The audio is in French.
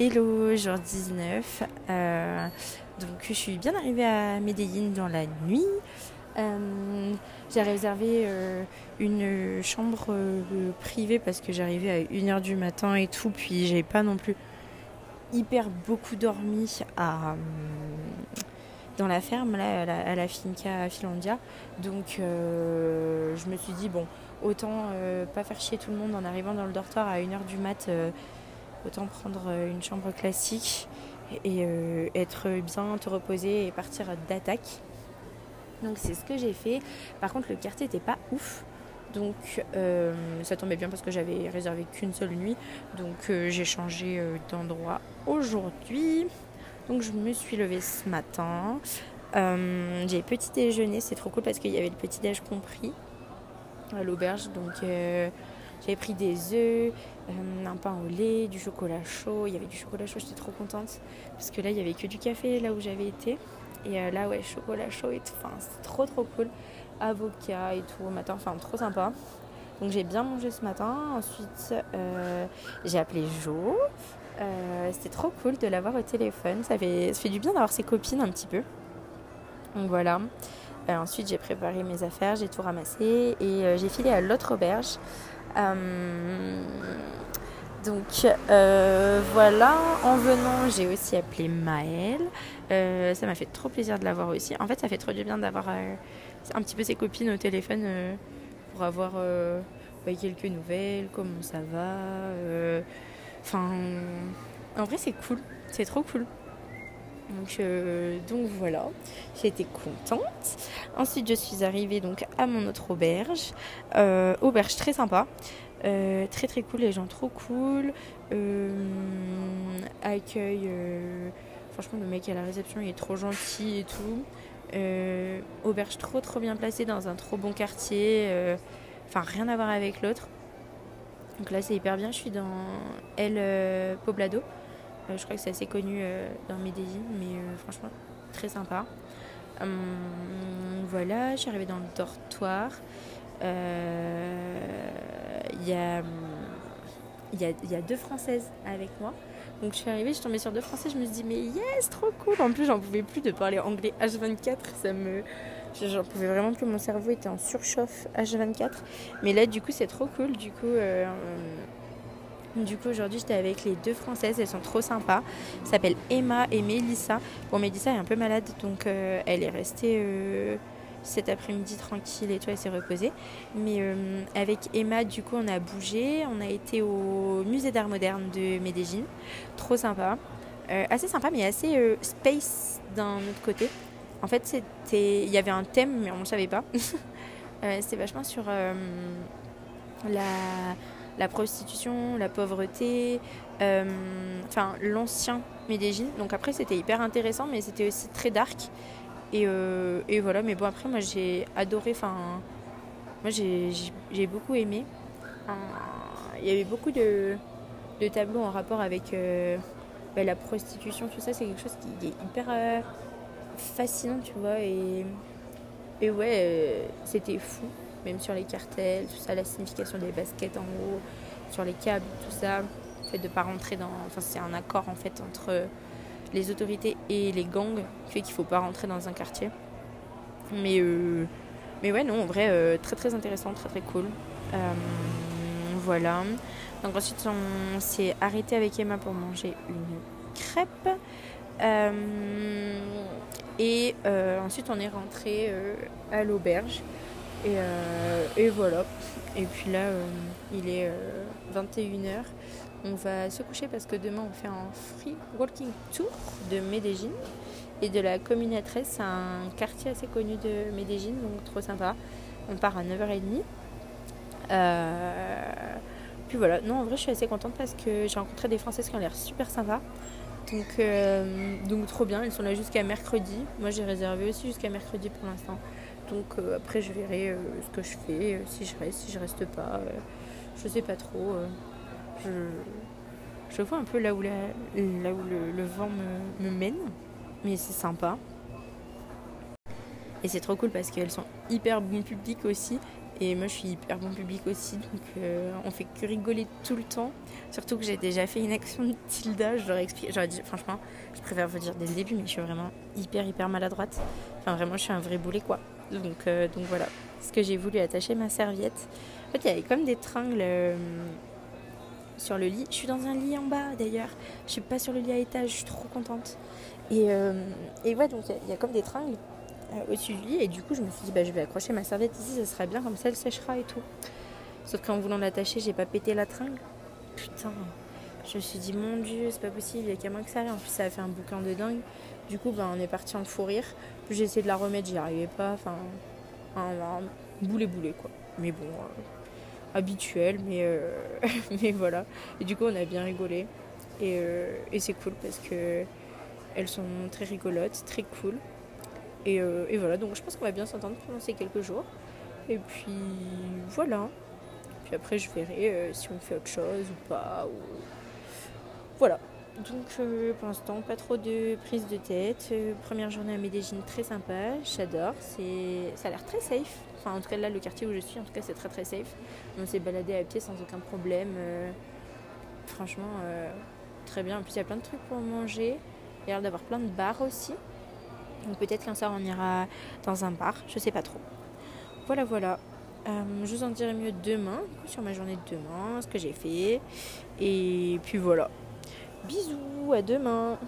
Hello, jour 19. Euh, donc je suis bien arrivée à Medellin dans la nuit. Euh, j'ai réservé euh, une chambre privée parce que j'arrivais à 1h du matin et tout. Puis j'ai pas non plus hyper beaucoup dormi à, dans la ferme, là, à la, finca Finlandia. Donc je me suis dit, bon, autant pas faire chier tout le monde en arrivant dans le dortoir à 1h du mat autant prendre euh, une chambre classique et euh, être bien, te reposer et partir d'attaque. Donc c'est ce que j'ai fait. Par contre le quartier n'était pas ouf. Donc euh, ça tombait bien parce que j'avais réservé qu'une seule nuit. Donc j'ai changé d'endroit aujourd'hui. Donc je me suis levée ce matin. j'ai petit déjeuner, c'est trop cool parce qu'il y avait le petit déj compris à l'auberge. Donc j'avais pris des œufs, euh, un pain au lait, du chocolat chaud. Il y avait du chocolat chaud, j'étais trop contente. Parce que là, il y avait que du café là où j'avais été. Et euh, là, ouais, chocolat chaud et tout. Enfin, c'était trop trop cool. Avocat et tout au matin. Enfin, trop sympa. Donc j'ai bien mangé ce matin. Ensuite, euh, j'ai appelé Jo. c'était trop cool de l'avoir au téléphone. Ça fait du bien d'avoir ses copines un petit peu. Donc voilà. ensuite, j'ai préparé mes affaires, j'ai tout ramassé et j'ai filé à l'autre auberge. Euh, donc euh, voilà, en venant, j'ai aussi appelé Maëlle. Euh, ça m'a fait trop plaisir de l'avoir aussi. En fait, ça fait trop du bien d'avoir un petit peu ses copines au téléphone pour avoir bah, quelques nouvelles, comment ça va. Enfin, en vrai, c'est cool, c'est trop cool. Donc, donc voilà, été contente. Ensuite, je suis arrivée donc à mon autre auberge. Euh, auberge très sympa. Euh, très très cool, les gens trop cool. Euh, accueil. franchement, le mec à la réception il est trop gentil et tout. auberge trop trop bien placée dans un trop bon quartier. Enfin, rien à voir avec l'autre. Donc là, c'est hyper bien. Je suis dans El Poblado. Euh, je crois que c'est assez connu euh, dans Medellin, mais euh, franchement, très sympa. Hum, voilà, je suis arrivée dans le dortoir. Il y a il y, a, deux françaises avec moi. Donc je suis arrivée, je suis tombée sur deux français, je me suis dit mais yes, trop cool. En plus, j'en pouvais plus de parler anglais H24, ça me j'en pouvais vraiment plus, mon cerveau était en surchauffe H24. Mais là du coup, c'est trop cool. Du coup, du coup, aujourd'hui, j'étais avec les deux françaises. Elles sont trop sympas. Elles s'appellent Emma et Mélissa. Bon, Mélissa est un peu malade, donc euh, elle est restée euh, cet après-midi tranquille et toi, elle s'est reposée. Mais euh, avec Emma, du coup, on a bougé. On a été au musée d'art moderne de Medellin. Trop sympa. assez sympa, mais assez space d'un autre côté. En fait, c'était, il y avait un thème, mais on ne savait pas. c'était vachement sur la la prostitution, la pauvreté, euh, enfin l'ancien Medellin. Donc après c'était hyper intéressant, mais c'était aussi très dark. Et, euh, et, voilà, mais bon après moi j'ai adoré, enfin moi j'ai beaucoup aimé. Il y avait beaucoup de, de tableaux en rapport avec euh, bah, la prostitution, tout ça, c'est quelque chose qui est hyper fascinant, tu vois. Et, et ouais, c'était fou même sur les cartels, tout ça, la signification des baskets en haut, sur les câbles, tout ça, le fait de ne pas rentrer dans. Enfin, c'est un accord en fait entre les autorités et les gangs qui fait qu'il ne faut pas rentrer dans un quartier. Mais, euh, mais ouais, non, en vrai, euh, très très intéressant, très très cool. Euh, voilà. Donc ensuite, on s'est arrêté avec Emma pour manger une crêpe. et ensuite, on est rentré à l'auberge. Euh, et, voilà. Et puis là, euh, il est 21h. Euh, on va se coucher parce que demain on fait un free walking tour de Medellin et de la Comuna 13. C'est un quartier assez connu de Medellin, donc trop sympa. On part à 9h30. puis voilà, non en vrai je suis assez contente parce que j'ai rencontré des Françaises qui ont l'air super sympas. Donc, donc trop bien, ils sont là jusqu'à mercredi. Moi j'ai réservé aussi jusqu'à mercredi pour l'instant. Donc euh, après je verrai euh, ce que je fais, euh, si je reste, si je reste pas. je sais pas trop. je, je vois un peu là où, là où le, vent me, mène. Mais c'est sympa. Et c'est trop cool parce qu'elles sont hyper bon public aussi. Et moi, je suis hyper bon public aussi, donc on fait que rigoler tout le temps. Surtout que j'ai déjà fait une action de Tilda, je leur ai expliqué. J'aurais dit, franchement, je préfère vous dire dès le début, mais je suis vraiment hyper, hyper maladroite. Enfin, vraiment, je suis un vrai boulet, quoi. Donc, euh, donc voilà, ce que j'ai voulu attacher ma serviette. En fait, il y avait comme des tringles euh, sur le lit. Je suis dans un lit en bas, d'ailleurs. Je suis pas sur le lit à étage, je suis trop contente. Et, et ouais, donc il y, a comme des tringles euh, au-dessus du lit. Et du coup, je me suis dit, bah, je vais accrocher ma serviette ici, ça serait bien, comme ça elle séchera et tout. Sauf qu'en voulant l'attacher, j'ai pas pété la tringle. Putain, je me suis dit, mon dieu, c'est pas possible, il y a qu'à moi que ça arrive. En plus, ça a fait un bouquin de dingue. Du coup, bah, on est parti en fou rire. Puis j'ai essayé de la remettre, j'y arrivais pas. Enfin, un, boulet boulet quoi. Mais bon, euh, habituel, mais, euh, mais voilà. Et du coup, on a bien rigolé. Et, et c'est cool parce que elles sont très rigolotes, très cool. Euh, et, voilà, donc je pense qu'on va bien s'entendre pendant ces quelques jours. Et puis voilà. Puis après, je verrai euh, si on fait autre chose ou pas. Voilà. Donc euh, pour l'instant, pas trop de prise de tête. première journée à Medellin, très sympa. J'adore. Ça a l'air très safe. Enfin, en tout cas, là, le quartier où je suis, en tout cas, c'est très très safe. On s'est baladé à pied sans aucun problème. franchement, très bien. En plus, il y a plein de trucs pour manger. Il y a l'air d'avoir plein de bars aussi. Donc peut-être qu'un soir on ira dans un bar, je sais pas trop. Voilà, voilà. Euh, je vous en dirai mieux demain, sur ma journée de demain, ce que j'ai fait. Et puis voilà. Bisous, à demain.